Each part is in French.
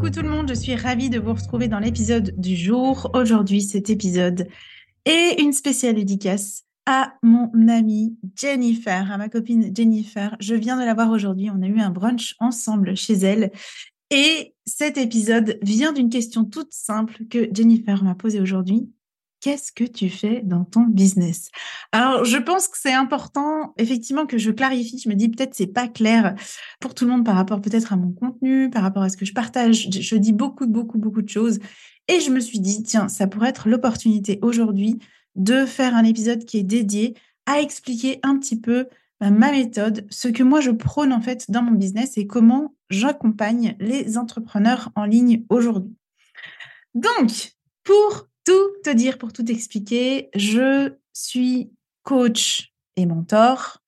Coucou tout le monde, je suis ravie de vous retrouver dans l'épisode du jour. Aujourd'hui, cet épisode est une spéciale dédicace à mon amie Jennifer, à ma copine Jennifer. Je viens de la voir aujourd'hui, on a eu un brunch ensemble chez elle. Et cet épisode vient d'une question toute simple que Jennifer m'a posée aujourd'hui qu'est-ce que tu fais dans ton business? Alors, je pense que c'est important, effectivement, que je clarifie. Je me dis peut-être c'est pas clair pour tout le monde par rapport peut-être à mon contenu, par rapport à ce que je partage. Je dis beaucoup, beaucoup, beaucoup de choses. Et je me suis dit, tiens, ça pourrait être l'opportunité aujourd'hui de faire un épisode qui est dédié à expliquer un petit peu bah, ma méthode, ce que moi je prône en fait dans mon business et comment j'accompagne les entrepreneurs en ligne aujourd'hui. Donc, pour tout te dire, pour tout expliquer. Je suis coach et mentor.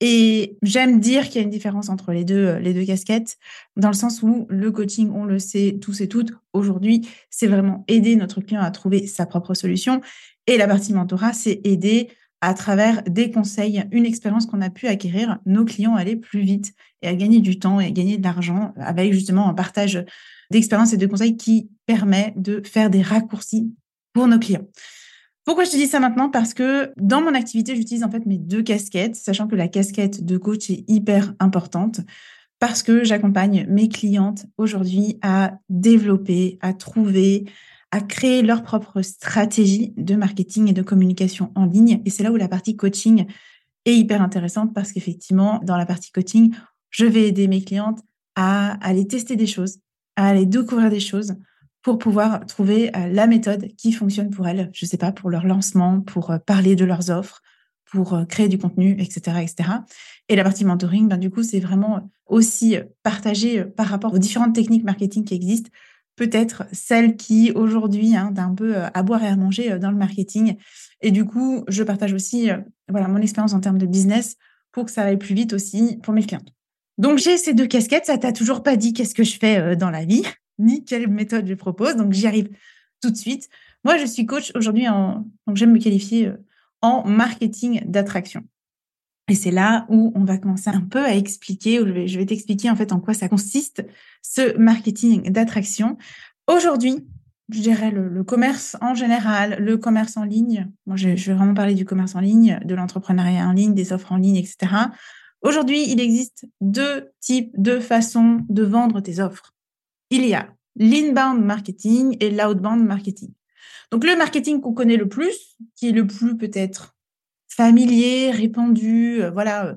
Et j'aime dire qu'il y a une différence entre les deux, euh, les deux casquettes, dans le sens où le coaching, on le sait tous et toutes, aujourd'hui, c'est vraiment aider notre client à trouver sa propre solution. Et la partie mentorat, c'est aider à travers des conseils, une expérience qu'on a pu acquérir, nos clients à aller plus vite et à gagner du temps et gagner de l'argent avec justement un partage d'expériences et de conseils qui permet de faire des raccourcis pour nos clients. Pourquoi je te dis ça maintenant? Parce que dans mon activité, j'utilise en fait mes deux casquettes, sachant que la casquette de coach est hyper importante parce que j'accompagne mes clientes aujourd'hui à développer, à trouver, à créer leur propre stratégie de marketing et de communication en ligne. Et c'est là où la partie coaching est hyper intéressante parce qu'effectivement, dans la partie coaching, je vais aider mes clientes à aller tester des choses, à aller découvrir des choses, pour pouvoir trouver euh, la méthode qui fonctionne pour elles, je ne sais pas, pour leur lancement, pour euh, parler de leurs offres, pour euh, créer du contenu, etc. etc. Et la partie mentoring, ben, du coup, c'est vraiment aussi partager par rapport aux différentes techniques marketing qui existent, peut-être celles qui aujourd'hui hein, d'un peu à boire et à manger dans le marketing. Et du coup, je partage aussi voilà mon expérience en termes de business pour que ça aille plus vite aussi pour mes clients. Donc j'ai ces deux casquettes, ça t'a toujours pas dit qu'est-ce que je fais dans la vie ni quelle méthode je propose. Donc, j'y arrive tout de suite. Moi, je suis coach aujourd'hui en, donc j'aime me qualifier euh, en marketing d'attraction. Et c'est là où on va commencer un peu à expliquer, où je vais, t'expliquer en fait en quoi ça consiste, ce marketing d'attraction. Aujourd'hui, je dirais le, commerce en général, le commerce en ligne. Moi, je, je vais vraiment parler du commerce en ligne, de l'entrepreneuriat en ligne, des offres en ligne, etc. Aujourd'hui, il existe deux types, deux façons de vendre tes offres il y a l'inbound marketing et l'outbound marketing. Donc le marketing qu'on connaît le plus, qui est le plus peut-être familier, répandu, euh, voilà, euh,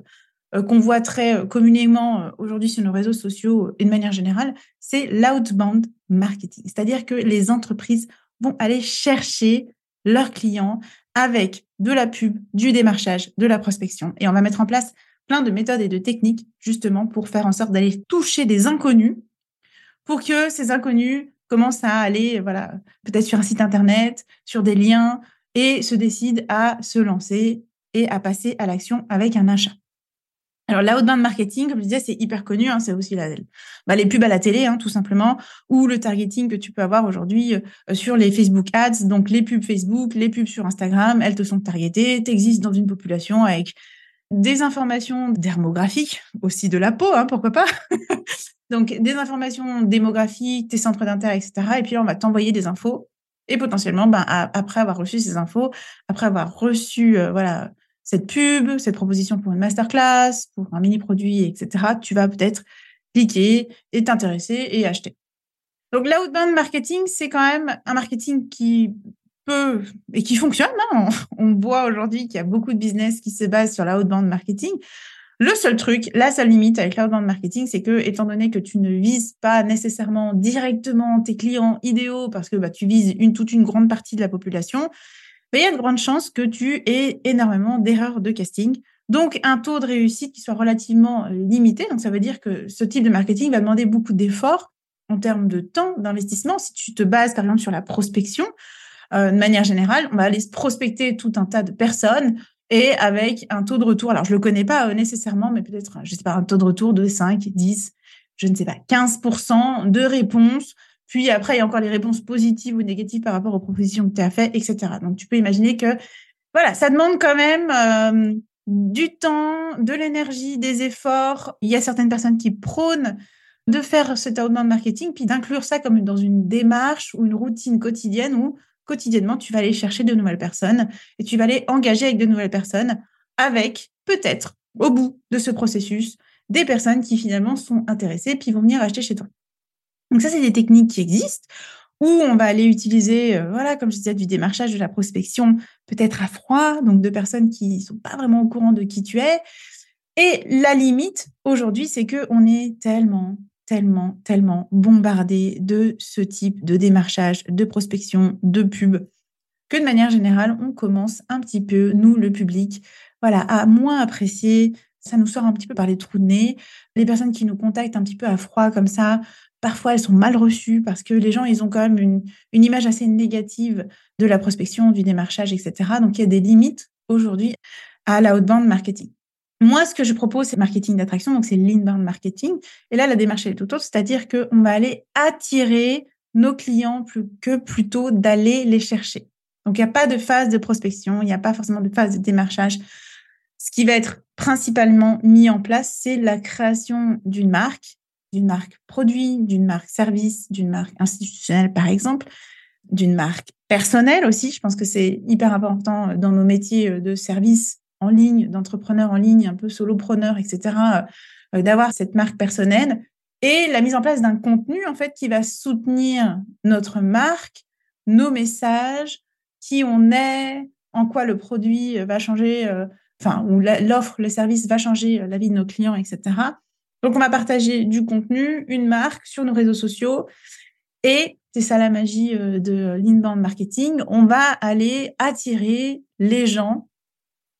euh, qu'on voit très communément aujourd'hui sur nos réseaux sociaux et de manière générale, c'est l'outbound marketing. C'est-à-dire que les entreprises vont aller chercher leurs clients avec de la pub, du démarchage, de la prospection. Et on va mettre en place plein de méthodes et de techniques justement pour faire en sorte d'aller toucher des inconnus pour que ces inconnus commencent à aller, voilà, peut-être sur un site internet, sur des liens, et se décident à se lancer et à passer à l'action avec un achat. Alors, l'outbound marketing, comme je disais, c'est hyper connu. Hein, c'est aussi la, bah, les pubs à la télé, hein, tout simplement, ou le targeting que tu peux avoir aujourd'hui euh, sur les Facebook Ads. Donc, les pubs Facebook, les pubs sur Instagram, elles te sont targetées. Tu existes dans une population avec des informations dermographiques, aussi de la peau, hein, pourquoi pas, Donc, des informations démographiques, tes centres d'intérêt, etc. Et puis, on va t'envoyer des infos. Et potentiellement, ben, après avoir reçu ces infos, après avoir reçu euh, voilà cette pub, cette proposition pour une masterclass, pour un mini-produit, etc., tu vas peut-être cliquer et t'intéresser et acheter. Donc, l'outbound marketing, c'est quand même un marketing qui peut et qui fonctionne. Hein. On, voit aujourd'hui qu'il y a beaucoup de business qui se basent sur bande marketing. Le seul truc, la seule limite avec bande marketing, c'est que, étant donné que tu ne vises pas nécessairement directement tes clients idéaux parce que bah, tu vises une, toute une grande partie de la population, bah, il y a de grandes chances que tu aies énormément d'erreurs de casting. Donc, un taux de réussite qui soit relativement euh, limité. Donc, ça veut dire que ce type de marketing va demander beaucoup d'efforts en termes de temps d'investissement. Si tu te bases, par exemple, sur la prospection, euh, de manière générale, on va aller prospecter tout un tas de personnes et avec un taux de retour. Alors, je le connais pas euh, nécessairement, mais peut-être, je sais pas, un taux de retour de 5, 10, je ne sais pas, 15% de réponses. Puis après, il y a encore les réponses positives ou négatives par rapport aux propositions que tu as faites, etc. Donc, tu peux imaginer que, voilà, ça demande quand même euh, du temps, de l'énergie, des efforts. Il y a certaines personnes qui prônent de faire cet outbound marketing, puis d'inclure ça comme dans une démarche ou une routine quotidienne où quotidiennement, tu vas aller chercher de nouvelles personnes et tu vas aller engager avec de nouvelles personnes avec peut-être au bout de ce processus des personnes qui finalement sont intéressées puis vont venir acheter chez toi. Donc ça, c'est des techniques qui existent où on va aller utiliser, euh, voilà, comme je disais, du démarchage, de la prospection, peut-être à froid, donc de personnes qui ne sont pas vraiment au courant de qui tu es. Et la limite aujourd'hui, c'est que on est tellement, tellement, tellement bombardé de ce type de démarchage, de prospection, de pub, que de manière générale, on commence un petit peu, nous, le public, voilà, à moins apprécier. Ça nous sort un petit peu par les trous de nez. Les personnes qui nous contactent un petit peu à froid comme ça, parfois elles sont mal reçues parce que les gens, ils ont quand même une, image assez négative de la prospection, du démarchage, etc. Donc il y a des limites aujourd'hui à la haute bande marketing. Moi, ce que je propose, c'est marketing d'attraction, donc c'est l'inbound marketing. Et là, la démarche est tout autre, c'est-à-dire qu'on va aller attirer nos clients plus que plutôt d'aller les chercher. Donc, il n'y a pas de phase de prospection, il n'y a pas forcément de phase de démarchage. Ce qui va être principalement mis en place, c'est la création d'une marque, d'une marque produit, d'une marque service, d'une marque institutionnelle, par exemple, d'une marque personnelle aussi. Je pense que c'est hyper important dans nos métiers de service en ligne, d'entrepreneurs en ligne, un peu solopreneurs, etc., euh, d'avoir cette marque personnelle et la mise en place d'un contenu en fait qui va soutenir notre marque, nos messages, qui on est, en quoi le produit va changer, euh, enfin ou l'offre, le service va changer la vie de nos clients, etc. Donc on va partager du contenu, une marque sur nos réseaux sociaux et c'est ça la magie euh, de l'inbound marketing. On va aller attirer les gens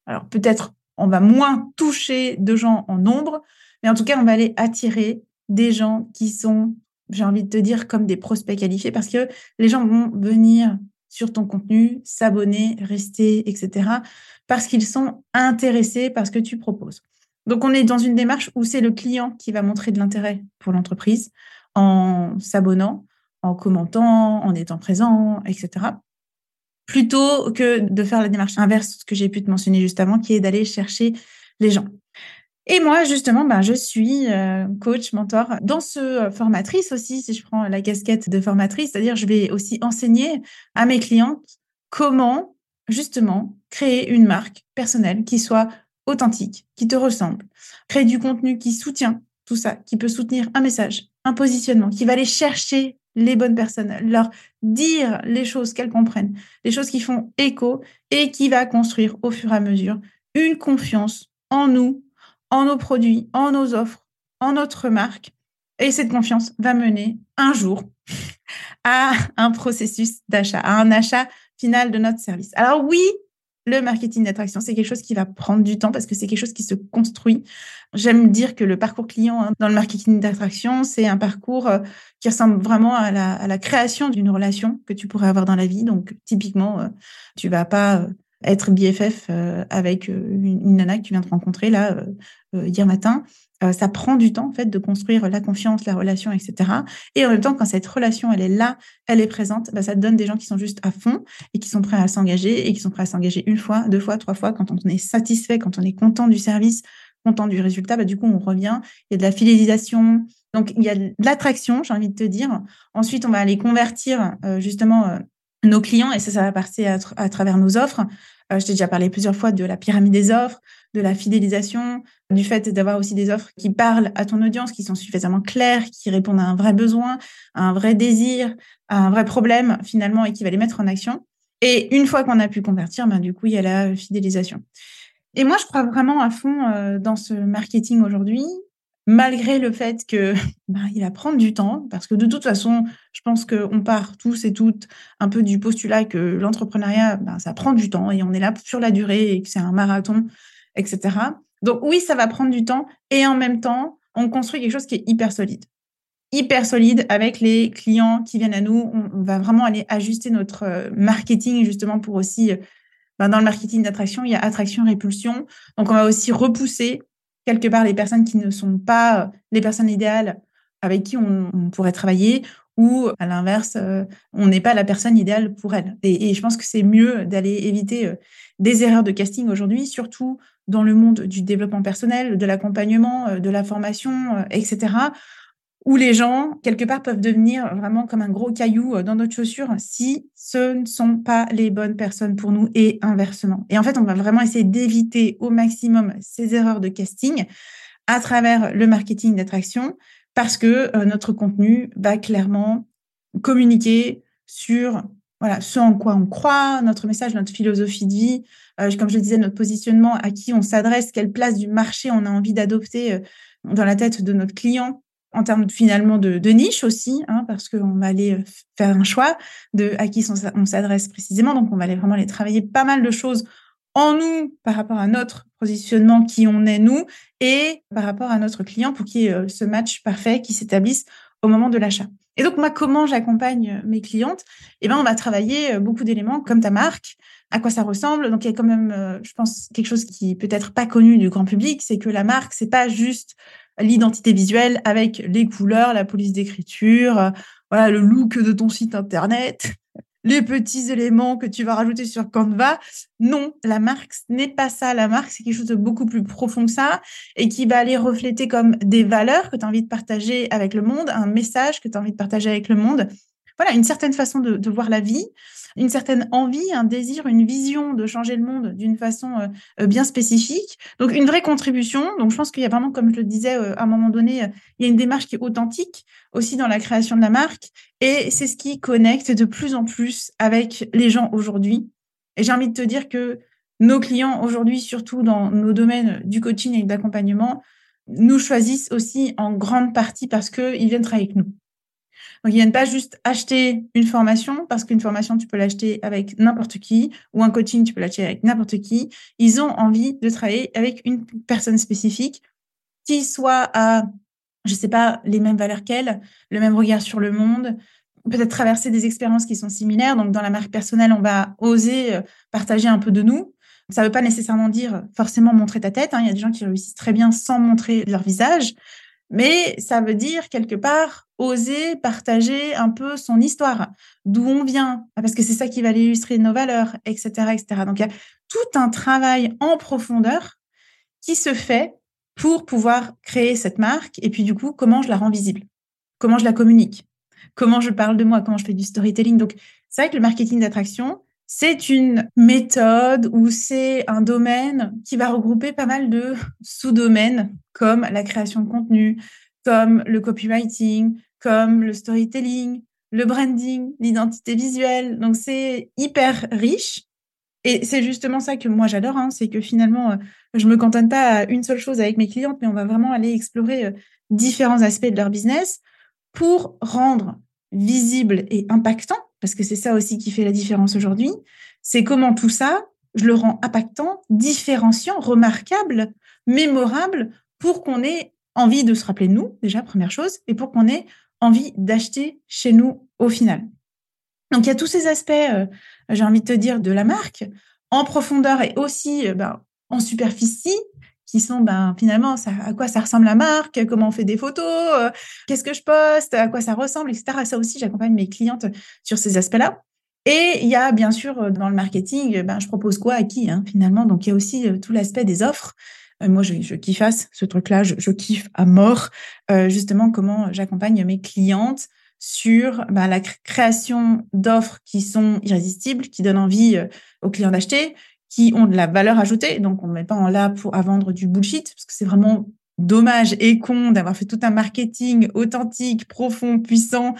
alors peut-être on va moins toucher de gens en nombre, mais en tout cas, on va aller attirer des gens qui sont, j'ai envie de te dire, comme des prospects qualifiés, parce que les gens vont venir sur ton contenu, s'abonner, rester, etc., parce qu'ils sont intéressés par ce que tu proposes. Donc, on est dans une démarche où c'est le client qui va montrer de l'intérêt pour l'entreprise en s'abonnant, en commentant, en étant présent, etc plutôt que de faire la démarche inverse, ce que j'ai pu te mentionner juste avant, qui est d'aller chercher les gens. Et moi, justement, ben, je suis euh, coach, mentor, dans ce euh, formatrice aussi, si je prends la casquette de formatrice, c'est-à-dire je vais aussi enseigner à mes clientes comment, justement, créer une marque personnelle qui soit authentique, qui te ressemble, créer du contenu qui soutient tout ça, qui peut soutenir un message, un positionnement, qui va aller chercher les bonnes personnes, leur dire les choses qu'elles comprennent, les choses qui font écho et qui va construire au fur et à mesure une confiance en nous, en nos produits, en nos offres, en notre marque. Et cette confiance va mener un jour à un processus d'achat, à un achat final de notre service. Alors oui, le marketing d'attraction, c'est quelque chose qui va prendre du temps parce que c'est quelque chose qui se construit. J'aime dire que le parcours client hein, dans le marketing d'attraction, c'est un parcours euh, qui ressemble vraiment à la, création d'une relation que tu pourrais avoir dans la vie. Donc, typiquement, euh, tu vas pas euh, être BFF avec une, nana que tu viens de rencontrer là hier matin. Ça prend du temps en fait de construire la confiance, la relation, etc. Et en même temps, quand cette relation elle est là, elle est présente, bah, ça donne des gens qui sont juste à fond et qui sont prêts à s'engager et qui sont prêts à s'engager une fois, deux fois, trois fois. Quand on est satisfait, quand on est content du service, content du résultat, bah, du coup on revient. Il y a de la fidélisation, donc, il y a de l'attraction, j'ai envie de te dire. Ensuite, on va aller convertir euh, justement euh, nos clients et ça, ça va passer à, travers nos offres. Euh, je t'ai déjà parlé plusieurs fois de la pyramide des offres, de la fidélisation, du fait d'avoir aussi des offres qui parlent à ton audience, qui sont suffisamment claires, qui répondent à un vrai besoin, à un vrai désir, à un vrai problème finalement et qui va les mettre en action. Et une fois qu'on a pu convertir, ben, du coup, il y a la fidélisation. Et moi, je crois vraiment à fond euh, dans ce marketing aujourd'hui, malgré le fait que ben, il va prendre du temps, parce que de toute façon, je pense qu'on part tous et toutes un peu du postulat que l'entrepreneuriat, ben, ça prend du temps et on est là sur la durée et que c'est un marathon, etc. Donc oui, ça va prendre du temps et en même temps, on construit quelque chose qui est hyper solide hyper solide avec les clients qui viennent à nous. On, va vraiment aller ajuster notre euh, marketing justement pour aussi, euh, ben, dans le marketing d'attraction, il y a attraction, répulsion. Donc, on va aussi repousser quelque part les personnes qui ne sont pas euh, les personnes idéales avec qui on, pourrait travailler ou à l'inverse, on n'est pas la personne idéale pour elles. Et, et je pense que c'est mieux d'aller éviter des erreurs de casting aujourd'hui, surtout dans le monde du développement personnel, de l'accompagnement, de la formation, etc où les gens, quelque part, peuvent devenir vraiment comme un gros caillou euh, dans notre chaussure si ce ne sont pas les bonnes personnes pour nous et inversement. Et en fait, on va vraiment essayer d'éviter au maximum ces erreurs de casting à travers le marketing d'attraction parce que euh, notre contenu va clairement communiquer sur voilà, ce en quoi on croit, notre message, notre philosophie de vie, euh, comme je le disais, notre positionnement, à qui on s'adresse, quelle place du marché on a envie d'adopter dans la tête de notre client en termes finalement de, niche aussi, hein, parce qu'on va aller euh, faire un choix de à qui on s'adresse précisément. Donc, on va aller vraiment aller travailler pas mal de choses en nous par rapport à notre positionnement, qui on est nous, et par rapport à notre client pour qu'il y ait euh, ce match parfait qui s'établisse au moment de l'achat. Et donc, moi, comment j'accompagne euh, mes clientes? Eh ben, on va travailler beaucoup d'éléments comme ta marque, à quoi ça ressemble. Donc, il y a quand même, je pense, quelque chose qui peut être pas connu du grand public, c'est que la marque, c'est pas juste l'identité visuelle avec les couleurs, la police d'écriture, euh, voilà, le look de ton site internet, les petits éléments que tu vas rajouter sur Canva. Non, la marque, n'est pas ça. La marque, c'est quelque chose de beaucoup plus profond que ça et qui va aller refléter comme des valeurs que tu as envie de partager avec le monde, un message que tu as envie de partager avec le monde. Voilà, une certaine façon de, voir la vie une certaine envie, un désir, une vision de changer le monde d'une façon euh, euh, bien spécifique. Donc une vraie contribution. Donc je pense qu'il y a vraiment, comme je le disais euh, à un moment donné, il y a une démarche qui est authentique aussi dans la création de la marque. Et c'est ce qui connecte de plus en plus avec les gens aujourd'hui. Et j'ai envie de te dire que nos clients aujourd'hui, surtout dans nos domaines du coaching et de l'accompagnement, nous choisissent aussi en grande partie parce qu'ils viennent travailler avec nous. Donc, ils viennent pas juste acheter une formation, parce qu'une formation, tu peux l'acheter avec n'importe qui, ou un coaching, tu peux l'acheter avec n'importe qui. Ils ont envie de travailler avec une personne spécifique qui soit à, je sais pas, les mêmes valeurs qu'elle, le même regard sur le monde, peut-être traverser des expériences qui sont similaires. Donc, dans la marque personnelle, on va oser euh, partager un peu de nous. Ça ne veut pas nécessairement dire forcément montrer ta tête. Hein. Il y a des gens qui réussissent très bien sans montrer leur visage. Mais ça veut dire quelque part oser partager un peu son histoire, d'où on vient, parce que c'est ça qui va illustrer nos valeurs, etc., etc. Donc il y a tout un travail en profondeur qui se fait pour pouvoir créer cette marque. Et puis du coup, comment je la rends visible, comment je la communique, comment je parle de moi, comment je fais du storytelling? Donc c'est vrai que le marketing d'attraction, c'est une méthode ou c'est un domaine qui va regrouper pas mal de sous-domaines comme la création de contenu, comme le copywriting, comme le storytelling, le branding, l'identité visuelle. Donc c'est hyper riche. Et c'est justement ça que moi j'adore, hein, c'est que finalement, euh, je me cantonne pas à une seule chose avec mes clientes, mais on va vraiment aller explorer euh, différents aspects de leur business pour rendre visible et impactant parce que c'est ça aussi qui fait la différence aujourd'hui, c'est comment tout ça, je le rends impactant, différenciant, remarquable, mémorable, pour qu'on ait envie de se rappeler de nous, déjà, première chose, et pour qu'on ait envie d'acheter chez nous au final. Donc, il y a tous ces aspects, euh, j'ai envie de te dire, de la marque, en profondeur et aussi euh, ben, en superficie, qui sont ben, finalement à quoi ça ressemble la marque, comment on fait des photos, euh, qu'est-ce que je poste, à quoi ça ressemble, etc. Ça aussi, j'accompagne mes clientes sur ces aspects-là. Et il y a bien sûr euh, dans le marketing, ben, je propose quoi à qui hein, finalement. Donc il y a aussi euh, tout l'aspect des offres. moi, je, je kiffe ce truc-là, je, je, kiffe à mort justement comment j'accompagne mes clientes sur ben, la création d'offres qui sont irrésistibles, qui donnent envie aux clients d'acheter, qui ont de la valeur ajoutée. Donc, on ne met pas en là pour à vendre du bullshit, parce que c'est vraiment dommage et con d'avoir fait tout un marketing authentique, profond, puissant,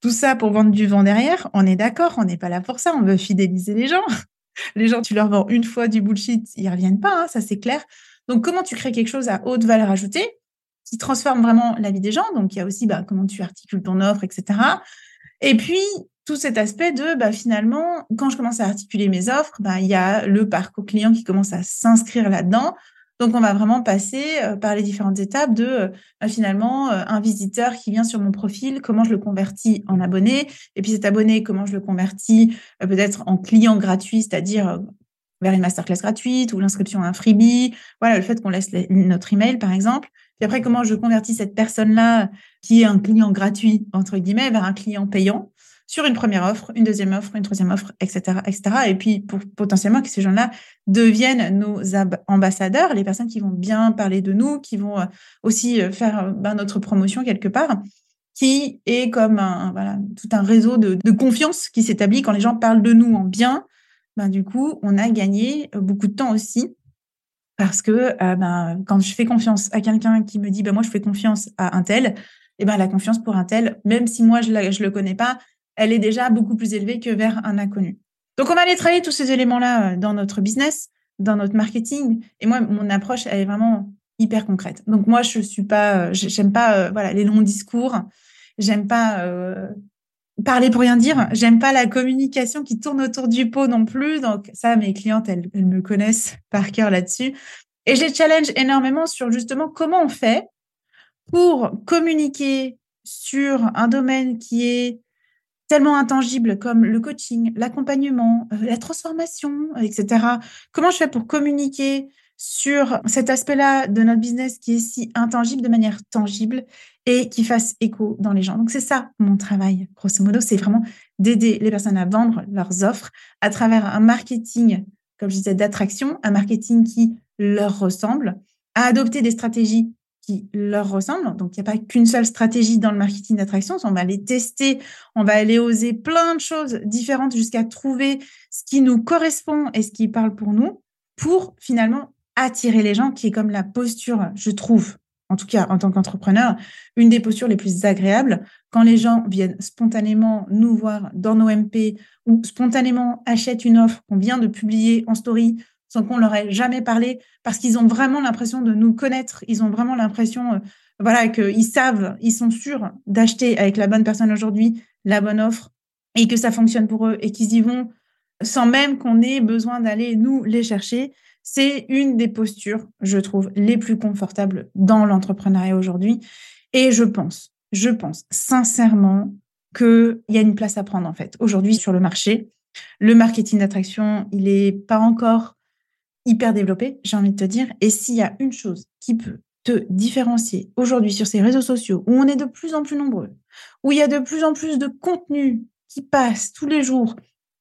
tout ça pour vendre du vent derrière. On est d'accord, on n'est pas là pour ça. On veut fidéliser les gens. Les gens, tu leur vends une fois du bullshit, ils reviennent pas, hein, ça c'est clair. Donc, comment tu crées quelque chose à haute valeur ajoutée qui transforme vraiment la vie des gens? Donc, il y a aussi bah, comment tu articules ton offre, etc. Et puis, tout cet aspect de, bah, finalement, quand je commence à articuler mes offres, bah, il y a le parcours client qui commence à s'inscrire là-dedans. Donc, on va vraiment passer euh, par les différentes étapes de euh, bah, finalement euh, un visiteur qui vient sur mon profil, comment je le convertis en abonné, et puis cet abonné, comment je le convertis peut-être en client gratuit, c'est-à-dire vers une masterclass gratuite ou l'inscription à un freebie, voilà, le fait qu'on laisse notre email par exemple. Puis après, comment je convertis cette personne-là qui est un client gratuit, entre guillemets, vers un client payant sur une première offre, une deuxième offre, une troisième offre, etc., etc. Et puis, pour potentiellement que ces gens-là deviennent nos ambassadeurs, les personnes qui vont bien parler de nous, qui vont euh, aussi euh, faire euh, ben, notre promotion quelque part, qui est comme tout un réseau de, confiance qui s'établit quand les gens parlent de nous en bien. Ben, du coup, on a gagné beaucoup de temps aussi. Parce que ben, quand je fais confiance à quelqu'un qui me dit ben, moi je fais confiance à un tel, et ben la confiance pour un tel, même si moi je ne le connais pas, elle est déjà beaucoup plus élevée que vers un inconnu. Donc, on va aller travailler tous ces éléments-là euh, dans notre business, dans notre marketing. Et moi, mon approche, elle est vraiment hyper concrète. Donc, moi, je suis pas, euh, j'aime pas, euh, voilà, les longs discours. J'aime pas parler pour rien dire. J'aime pas la communication qui tourne autour du pot non plus. Donc, ça, mes clientes, elles, elles me connaissent par cœur là-dessus. Et je les challenge énormément sur justement comment on fait pour communiquer sur un domaine qui est tellement intangibles comme le coaching, l'accompagnement, euh, la transformation, etc. Comment je fais pour communiquer sur cet aspect-là de notre business qui est si intangible de manière tangible et qui fasse écho dans les gens? Donc c'est ça mon travail, grosso modo, c'est vraiment d'aider les personnes à vendre leurs offres à travers un marketing, comme je disais, d'attraction, un marketing qui leur ressemble, à adopter des stratégies qui leur ressemblent. Donc, il n'y a pas qu'une seule stratégie dans le marketing d'attraction. On va les tester, on va aller oser plein de choses différentes jusqu'à trouver ce qui nous correspond et ce qui parle pour nous pour finalement attirer les gens, qui est comme la posture, je trouve, en tout cas en tant qu'entrepreneur, une des postures les plus agréables quand les gens viennent spontanément nous voir dans nos MP ou spontanément achètent une offre qu'on vient de publier en story sans qu'on leur ait jamais parlé, parce qu'ils ont vraiment l'impression de nous connaître, ils ont vraiment l'impression, euh, voilà, qu'ils savent, ils sont sûrs d'acheter avec la bonne personne aujourd'hui la bonne offre et que ça fonctionne pour eux et qu'ils y vont sans même qu'on ait besoin d'aller nous les chercher. C'est une des postures, je trouve, les plus confortables dans l'entrepreneuriat aujourd'hui. Et je pense, je pense sincèrement qu'il y a une place à prendre en fait aujourd'hui sur le marché. Le marketing d'attraction, il n'est pas encore hyper développé, j'ai envie de te dire. Et s'il y a une chose qui peut te différencier aujourd'hui sur ces réseaux sociaux où on est de plus en plus nombreux, où il y a de plus en plus de contenu qui passe tous les jours,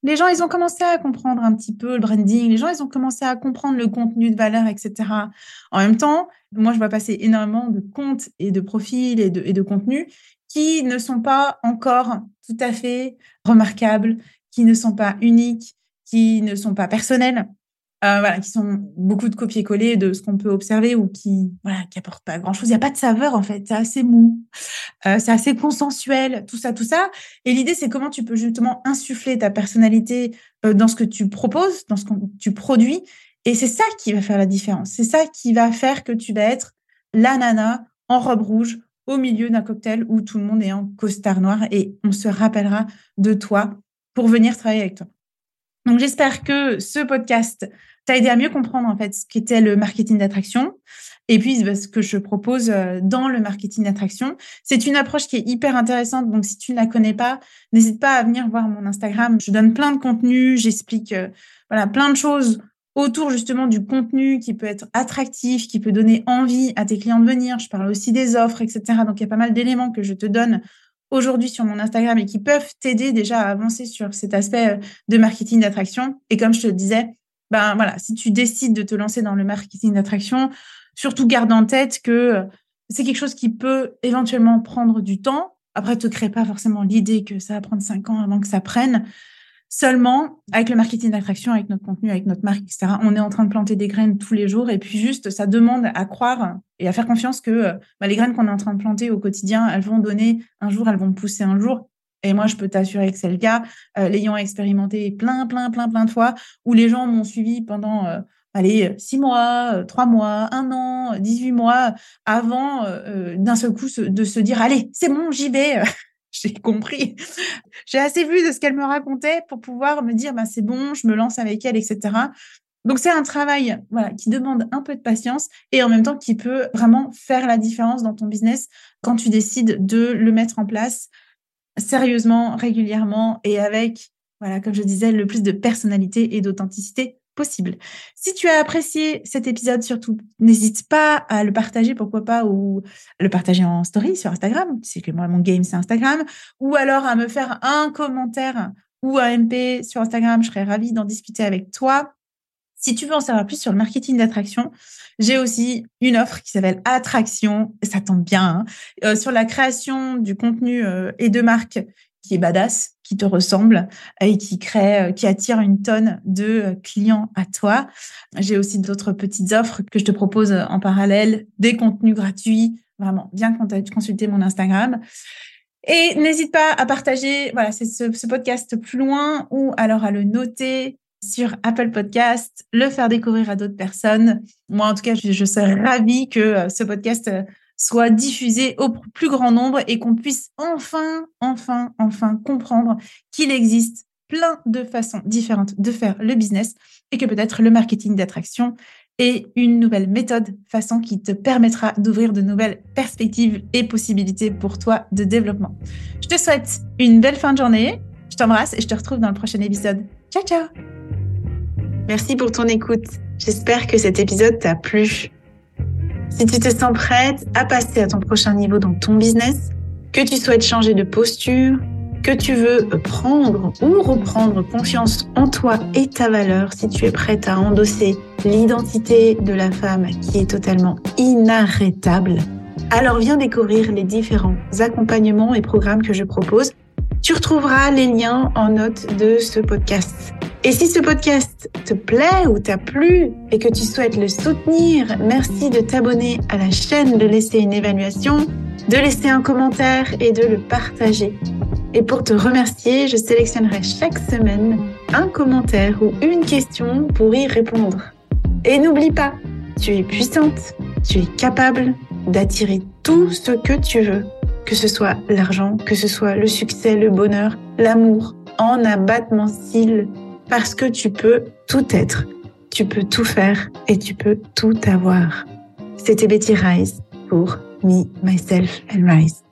les gens, ils ont commencé à comprendre un petit peu le branding, les gens, ils ont commencé à comprendre le contenu de valeur, etc. En même temps, moi, je vois passer énormément de comptes et de profils et de, et de contenus qui ne sont pas encore tout à fait remarquables, qui ne sont pas uniques, qui ne sont pas personnels. Euh, voilà, qui sont beaucoup de copier-coller de ce qu'on peut observer ou qui voilà, qui pas grand-chose. Il n'y a pas de saveur en fait, c'est assez mou, euh, c'est assez consensuel, tout ça, tout ça. Et l'idée, c'est comment tu peux justement insuffler ta personnalité euh, dans ce que tu proposes, dans ce que tu produis. Et c'est ça qui va faire la différence. C'est ça qui va faire que tu vas être la nana en robe rouge au milieu d'un cocktail où tout le monde est en costard noir et on se rappellera de toi pour venir travailler avec toi. Donc j'espère que ce podcast t'a aidé à mieux comprendre en fait ce qu'était le marketing d'attraction. Et puis, bah, ce que je propose euh, dans le marketing d'attraction, c'est une approche qui est hyper intéressante. Donc, si tu ne la connais pas, n'hésite pas à venir voir mon Instagram. Je donne plein de contenu, j'explique euh, voilà plein de choses autour justement du contenu qui peut être attractif, qui peut donner envie à tes clients de venir. Je parle aussi des offres, etc. Donc, il y a pas mal d'éléments que je te donne aujourd'hui sur mon Instagram et qui peuvent t'aider déjà à avancer sur cet aspect euh, de marketing d'attraction. Et comme je te le disais, ben si tu décides de te lancer dans le marketing d'attraction, surtout garde en tête que euh, c'est quelque chose qui peut éventuellement prendre du temps. Après, te crée pas forcément l'idée que ça va prendre cinq ans avant que ça prenne. Seulement, avec le marketing d'attraction, avec notre contenu, avec notre marque, etc., on est en train de planter des graines tous les jours. Et puis juste, ça demande à croire et à faire confiance que bah, les graines qu'on est en train de planter au quotidien, elles vont donner un jour, elles vont pousser un jour. Et moi, je peux t'assurer que c'est le cas, euh, l'ayant expérimenté plein, plein, plein, plein de fois, où les gens m'ont suivi pendant, euh, allez, six mois, trois mois, un an, 18 mois, avant d'un seul coup de se dire, allez, c'est bon, j'y vais. j'ai compris. J'ai assez vu de ce qu'elle me racontait pour pouvoir me dire, bah, c'est bon, je me lance avec elle, etc. Donc c'est un travail voilà, qui demande un peu de patience et en même temps qui peut vraiment faire la différence dans ton business quand tu décides de le mettre en place sérieusement, régulièrement et avec, voilà, comme je disais, le plus de personnalité et d'authenticité possible. Si tu as apprécié cet épisode, surtout, n'hésite pas à le partager, pourquoi pas, ou le partager en story sur Instagram. Sais que moi, mon game, c'est Instagram. Ou alors à me faire un commentaire ou un MP sur Instagram. Je serais ravie d'en discuter avec toi. Si tu veux en savoir plus sur le marketing d'attraction, j'ai aussi une offre qui s'appelle Attraction, ça tombe bien, hein, euh, sur la création du contenu euh, et de marque qui est badass, qui te ressemble et qui crée, euh, qui attire une tonne de clients à toi. J'ai aussi d'autres petites offres que je te propose en parallèle, des contenus gratuits. Vraiment, viens consulter mon Instagram. Et n'hésite pas à partager voilà, ce podcast plus loin ou alors à le noter, sur Apple Podcast, le faire découvrir à d'autres personnes. Moi, en tout cas, je, serais ravie que euh, ce podcast euh, soit diffusé au plus grand nombre et qu'on puisse enfin, enfin, enfin comprendre qu'il existe plein de façons différentes de faire le business et que peut-être le marketing d'attraction est une nouvelle méthode, façon qui te permettra d'ouvrir de nouvelles perspectives et possibilités pour toi de développement. Je te souhaite une belle fin de journée. Je t'embrasse et je te retrouve dans le prochain épisode. Ciao, ciao Merci pour ton écoute. J'espère que cet épisode t'a plu. Si tu te sens prête à passer à ton prochain niveau dans ton business, que tu souhaites changer de posture, que tu veux prendre ou reprendre confiance en toi et ta valeur, si tu es prête à endosser l'identité de la femme qui est totalement inarrêtable, alors viens découvrir les différents accompagnements et programmes que je propose. Tu retrouveras les liens en note de ce podcast. Et si ce podcast te plaît ou t'a plu et que tu souhaites le soutenir, merci de t'abonner à la chaîne, de laisser une évaluation, de laisser un commentaire et de le partager. Et pour te remercier, je sélectionnerai chaque semaine un commentaire ou une question pour y répondre. Et n'oublie pas, tu es puissante, tu es capable d'attirer tout ce que tu veux, que ce soit l'argent, que ce soit le succès, le bonheur, l'amour, en abattement cils parce que tu peux tout être, tu peux tout faire et tu peux tout avoir. C'était Betty Rise pour Me, Myself and Rise.